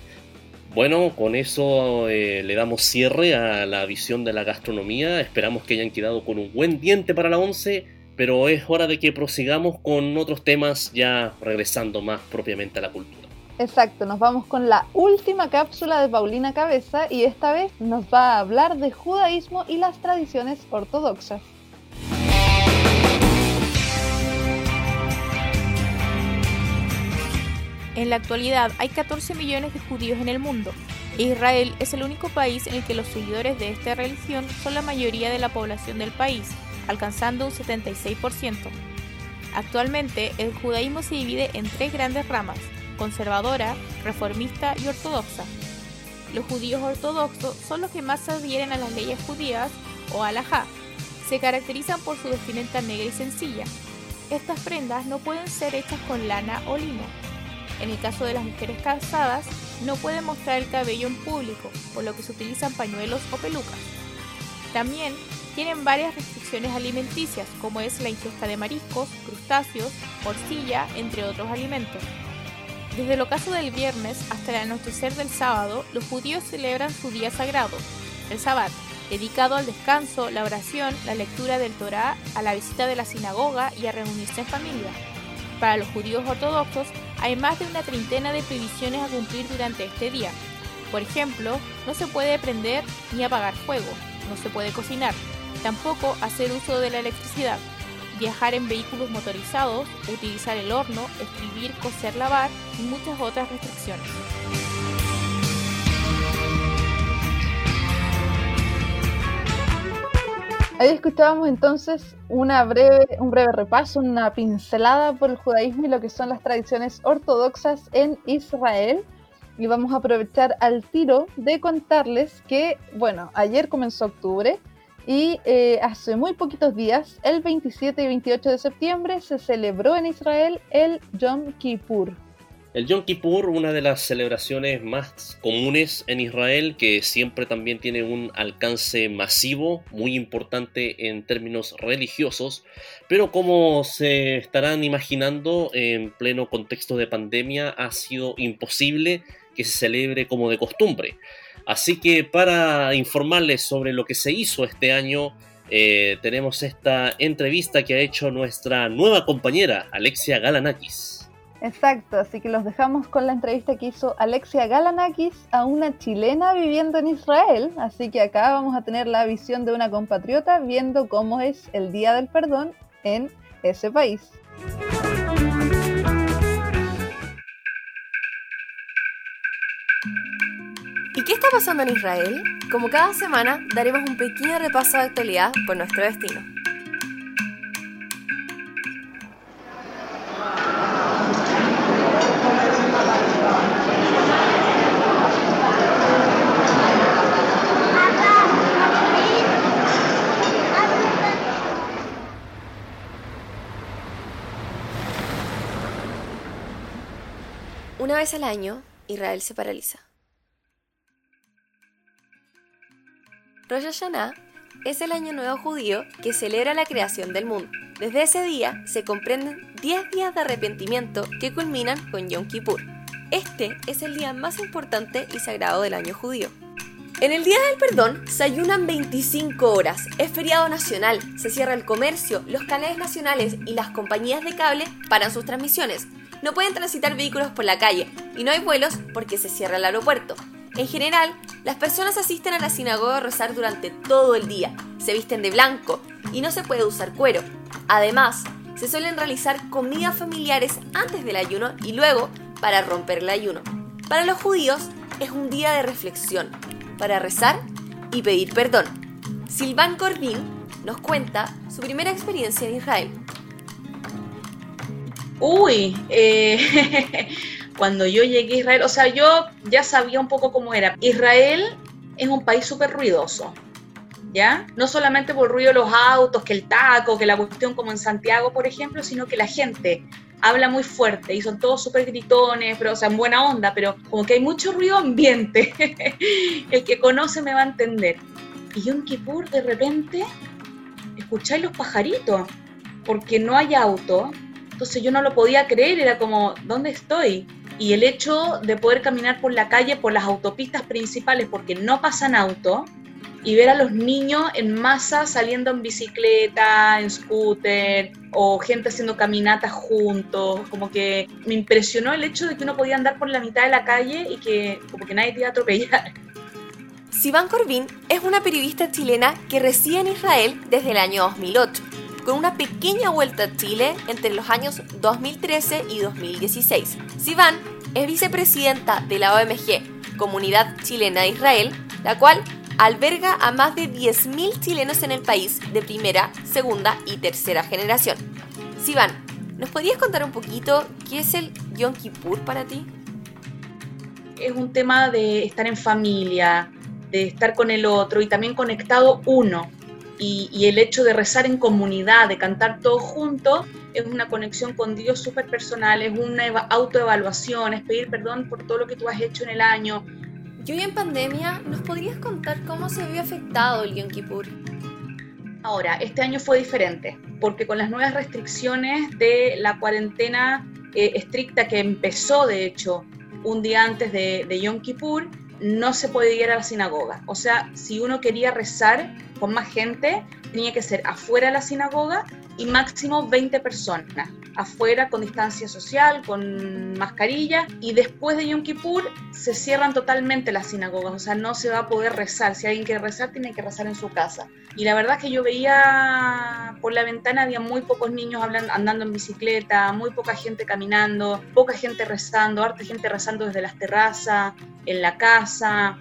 Bueno, con eso eh, le damos cierre a la visión de la gastronomía. Esperamos que hayan quedado con un buen diente para la once, pero es hora de que prosigamos con otros temas ya regresando más propiamente a la cultura. Exacto, nos vamos con la última cápsula de Paulina Cabeza y esta vez nos va a hablar de judaísmo y las tradiciones ortodoxas. En la actualidad hay 14 millones de judíos en el mundo. Israel es el único país en el que los seguidores de esta religión son la mayoría de la población del país, alcanzando un 76%. Actualmente, el judaísmo se divide en tres grandes ramas, conservadora, reformista y ortodoxa. Los judíos ortodoxos son los que más adhieren a las leyes judías o halajá. Se caracterizan por su vestimenta negra y sencilla. Estas prendas no pueden ser hechas con lana o lino. En el caso de las mujeres casadas, no pueden mostrar el cabello en público, por lo que se utilizan pañuelos o pelucas. También tienen varias restricciones alimenticias, como es la ingesta de mariscos, crustáceos, porcilla, entre otros alimentos. Desde el ocaso del viernes hasta el anochecer del sábado, los judíos celebran su día sagrado, el Sabbat, dedicado al descanso, la oración, la lectura del Torá, a la visita de la sinagoga y a reunirse en familia. Para los judíos ortodoxos hay más de una treintena de prohibiciones a cumplir durante este día. Por ejemplo, no se puede prender ni apagar fuego, no se puede cocinar, tampoco hacer uso de la electricidad, viajar en vehículos motorizados, utilizar el horno, escribir, coser, lavar y muchas otras restricciones. Ahí escuchábamos entonces un breve repaso, una pincelada por el judaísmo y lo que son las tradiciones ortodoxas en Israel. Y vamos a aprovechar al tiro de contarles que, bueno, ayer comenzó octubre, y eh, hace muy poquitos días, el 27 y 28 de septiembre, se celebró en Israel el Yom Kippur. El Yom Kippur, una de las celebraciones más comunes en Israel, que siempre también tiene un alcance masivo, muy importante en términos religiosos, pero como se estarán imaginando, en pleno contexto de pandemia ha sido imposible que se celebre como de costumbre. Así que para informarles sobre lo que se hizo este año, eh, tenemos esta entrevista que ha hecho nuestra nueva compañera, Alexia Galanakis. Exacto, así que los dejamos con la entrevista que hizo Alexia Galanakis a una chilena viviendo en Israel. Así que acá vamos a tener la visión de una compatriota viendo cómo es el Día del Perdón en ese país. ¿Y qué está pasando en Israel? Como cada semana, daremos un pequeño repaso de actualidad por nuestro destino. Vez al año, Israel se paraliza. Rosh Hashanah es el año nuevo judío que celebra la creación del mundo. Desde ese día se comprenden 10 días de arrepentimiento que culminan con Yom Kippur. Este es el día más importante y sagrado del año judío. En el Día del Perdón se ayunan 25 horas, es feriado nacional, se cierra el comercio, los canales nacionales y las compañías de cable paran sus transmisiones. No pueden transitar vehículos por la calle y no hay vuelos porque se cierra el aeropuerto. En general, las personas asisten a la sinagoga a rezar durante todo el día, se visten de blanco y no se puede usar cuero. Además, se suelen realizar comidas familiares antes del ayuno y luego para romper el ayuno. Para los judíos es un día de reflexión, para rezar y pedir perdón. Silvan Corbin nos cuenta su primera experiencia en Israel. Uy, eh, cuando yo llegué a Israel, o sea, yo ya sabía un poco cómo era. Israel es un país súper ruidoso, ¿ya? No solamente por el ruido de los autos, que el taco, que la cuestión como en Santiago, por ejemplo, sino que la gente habla muy fuerte y son todos súper gritones, pero, o sea, en buena onda, pero como que hay mucho ruido ambiente. el que conoce me va a entender. Y Yom Kippur de repente escucháis los pajaritos, porque no hay auto. Entonces yo no lo podía creer, era como, ¿dónde estoy? Y el hecho de poder caminar por la calle, por las autopistas principales, porque no pasan auto, y ver a los niños en masa saliendo en bicicleta, en scooter, o gente haciendo caminatas juntos, como que me impresionó el hecho de que uno podía andar por la mitad de la calle y que como que nadie te iba a atropellar. Sivan Corbin es una periodista chilena que reside en Israel desde el año 2008, con una pequeña vuelta a Chile entre los años 2013 y 2016. Sivan es vicepresidenta de la OMG, Comunidad Chilena de Israel, la cual alberga a más de 10.000 chilenos en el país de primera, segunda y tercera generación. Sivan, ¿nos podrías contar un poquito qué es el Yom Kippur para ti? Es un tema de estar en familia, de estar con el otro y también conectado uno. Y, el hecho de rezar en comunidad, de cantar todos juntos, es una conexión con Dios súper personal, es una autoevaluación, es pedir perdón por todo lo que tú has hecho en el año, y hoy en pandemia, ¿nos podrías contar cómo se vio afectado el Yom Kippur? Ahora, este año fue diferente, porque con las nuevas restricciones de la cuarentena eh, estricta que empezó, de hecho, un día antes de, de Yom Kippur, no se podía ir a la sinagoga. O sea, si uno quería rezar con más gente, tenía que ser afuera de la sinagoga y máximo 20 personas afuera con distancia social, con mascarilla y después de Yom Kippur se cierran totalmente las sinagogas, o sea, no se va a poder rezar, si alguien quiere rezar tiene que rezar en su casa. Y la verdad es que yo veía por la ventana había muy pocos niños andando en bicicleta, muy poca gente caminando, poca gente rezando, harta gente rezando desde las terrazas, en la casa,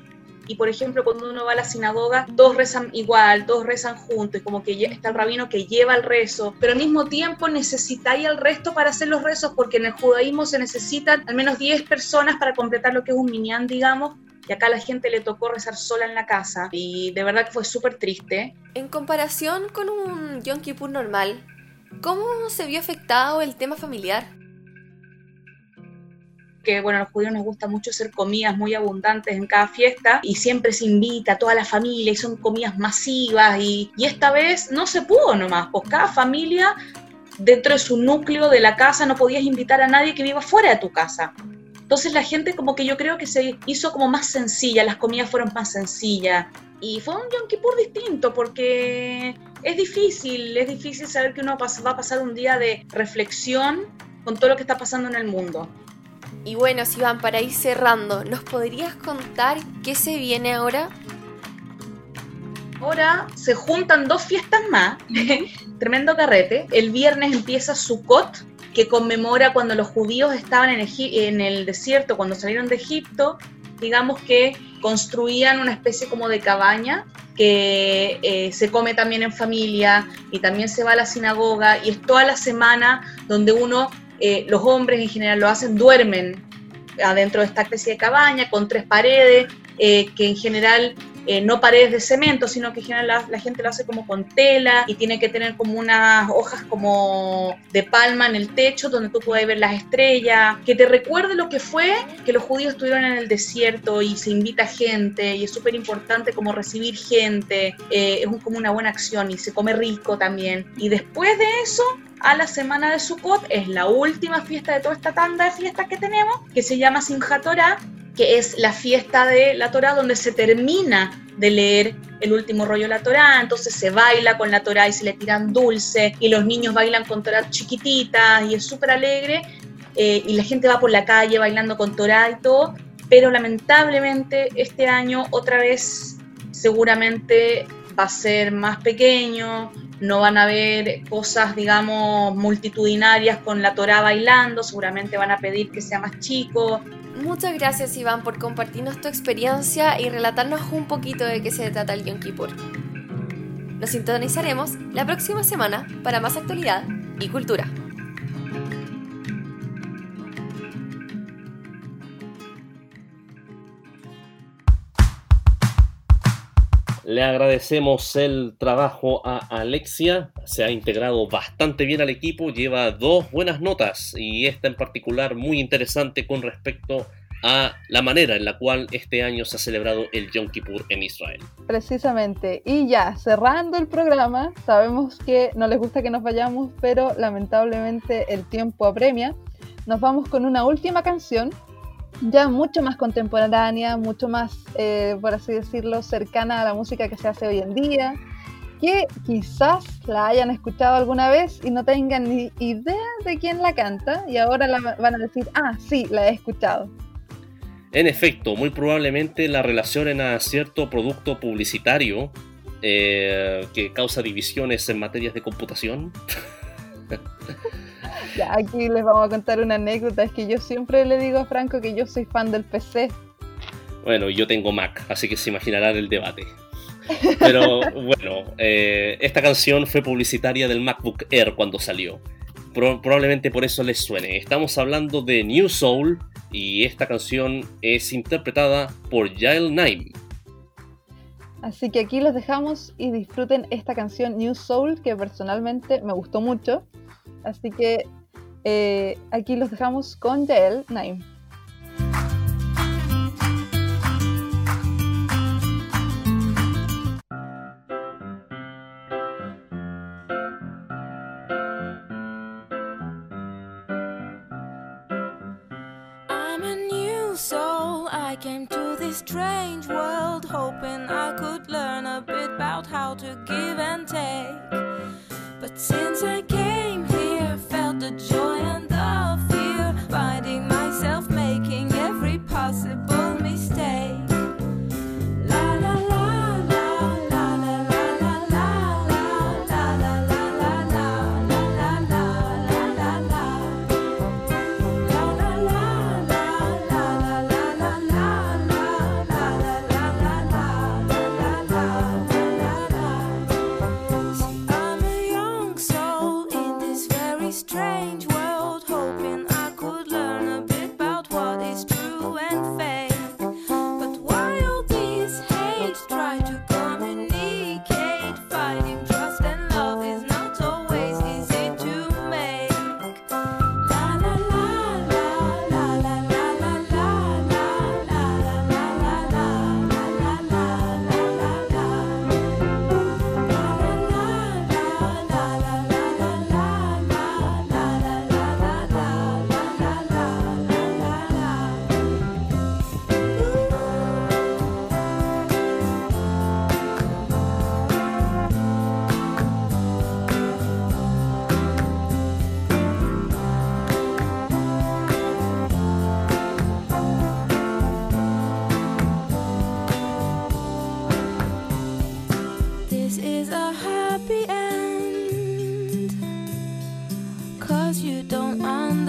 y por ejemplo cuando uno va a la sinagoga, todos rezan igual, todos rezan juntos, como que está el rabino que lleva el rezo, pero al mismo tiempo necesitáis al resto para hacer los rezos, porque en el judaísmo se necesitan al menos 10 personas para completar lo que es un minyan, digamos, y acá a la gente le tocó rezar sola en la casa, y de verdad que fue súper triste. En comparación con un Yom Kippur normal, ¿cómo se vio afectado el tema familiar? Que bueno, a los judíos nos gusta mucho hacer comidas muy abundantes en cada fiesta y siempre se invita a toda la familia y son comidas masivas y, y esta vez no se pudo nomás, pues cada familia dentro de su núcleo de la casa no podías invitar a nadie que viva fuera de tu casa. Entonces la gente como que yo creo que se hizo como más sencilla, las comidas fueron más sencillas. Y fue un Yom Kippur distinto porque es difícil, es difícil saber que uno va a pasar un día de reflexión con todo lo que está pasando en el mundo. Y bueno, Sivan, para ir cerrando, ¿nos podrías contar qué se viene ahora? Ahora se juntan dos fiestas más, tremendo carrete. El viernes empieza Sukkot, que conmemora cuando los judíos estaban en, en, el desierto, cuando salieron de Egipto, digamos que construían una especie como de cabaña que eh, se come también en familia y también se va a la sinagoga y es toda la semana donde uno eh, los hombres en general lo hacen, duermen adentro de esta especie de cabaña con tres paredes, eh, que en general eh, no paredes de cemento, sino que en general la, gente lo hace como con tela y tiene que tener como unas hojas como de palma en el techo donde tú puedes ver las estrellas, que te recuerde lo que fue que los judíos estuvieron en el desierto y se invita gente y es súper importante como recibir gente, es como una buena acción y se come rico también. Y después de eso a la semana de Sukkot, es la última fiesta de toda esta tanda de fiestas que tenemos, que se llama Simchat Torah, que es la fiesta de la Torah donde se termina de leer el último rollo de la Torah, entonces se baila con la Torah y se le tiran dulce y los niños bailan con Torah chiquititas y es súper alegre eh, y la gente va por la calle bailando con Torah y todo, pero lamentablemente este año otra vez seguramente va a ser más pequeño, no van a ver cosas, digamos, multitudinarias con la Torah bailando, seguramente van a pedir que sea más chico. Muchas gracias Iván por compartirnos tu experiencia y relatarnos un poquito de qué se trata el Yom Kippur. Nos sintonizaremos la próxima semana para más actualidad y cultura. Le agradecemos el trabajo a Alexia, se ha integrado bastante bien al equipo, lleva dos buenas notas y esta en particular muy interesante con respecto a la manera en la cual este año se ha celebrado el Yom Kippur en Israel. Precisamente. Y ya, cerrando el programa, sabemos que no les gusta que nos vayamos, pero lamentablemente el tiempo apremia. Nos vamos con una última canción, ya mucho más contemporánea, mucho más, eh, por así decirlo, cercana a la música que se hace hoy en día, que quizás la hayan escuchado alguna vez y no tengan ni idea de quién la canta y ahora la van a decir, ah, sí, la he escuchado. En efecto, muy probablemente la relacionen a cierto producto publicitario eh, que causa divisiones en materias de computación. ya, aquí les vamos a contar una anécdota. Es que yo siempre le digo a Franco que yo soy fan del PC. Bueno, yo tengo Mac, así que se imaginarán el debate. Pero bueno, eh, esta canción fue publicitaria del MacBook Air cuando salió probablemente por eso les suene. Estamos hablando de New Soul y esta canción es interpretada por Jael Naim. Así que aquí los dejamos y disfruten esta canción New Soul que personalmente me gustó mucho. Así que eh, aquí los dejamos con Jael Naim. strange world, hoping I could learn a bit about how to give and take. But since I came the joy I'm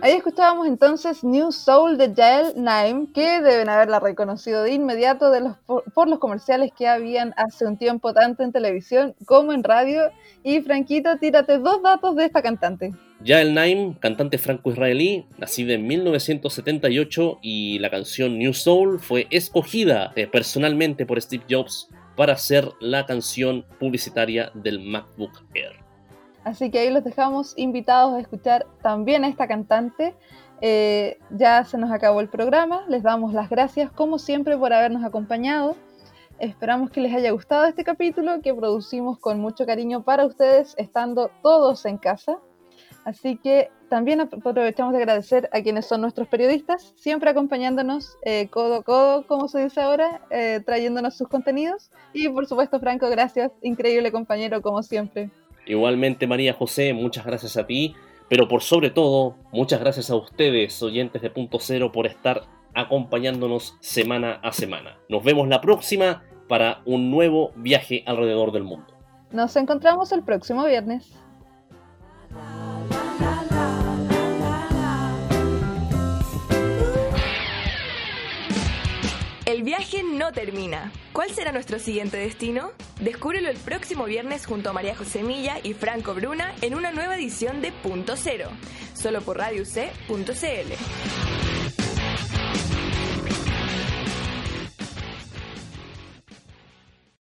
Ahí escuchábamos entonces New Soul de Jael Naim, que deben haberla reconocido de inmediato por, los comerciales que habían hace un tiempo tanto en televisión como en radio. Y Franquito, tírate dos datos de esta cantante. Jael Naim, cantante franco-israelí, nacida en 1978 y la canción New Soul fue escogida eh, personalmente por Steve Jobs para ser la canción publicitaria del MacBook Air. Así que ahí los dejamos invitados a escuchar también a esta cantante. Eh, ya se nos acabó el programa, les damos las gracias como siempre por habernos acompañado. Esperamos que les haya gustado este capítulo que producimos con mucho cariño para ustedes, estando todos en casa. Así que también aprovechamos de agradecer a quienes son nuestros periodistas, siempre acompañándonos eh, codo a codo, como se dice ahora, eh, trayéndonos sus contenidos. Y por supuesto, Franco, gracias, increíble compañero, como siempre. Igualmente, María José, muchas gracias a ti, pero por sobre todo, muchas gracias a ustedes, oyentes de Punto Cero, por estar acompañándonos semana a semana. Nos vemos la próxima para un nuevo viaje alrededor del mundo. Nos encontramos el próximo viernes. El viaje no termina. ¿Cuál será nuestro siguiente destino? Descúbrelo el próximo viernes junto a María José Milla y Franco Bruna en una nueva edición de Punto Cero, solo por Radio C.cl.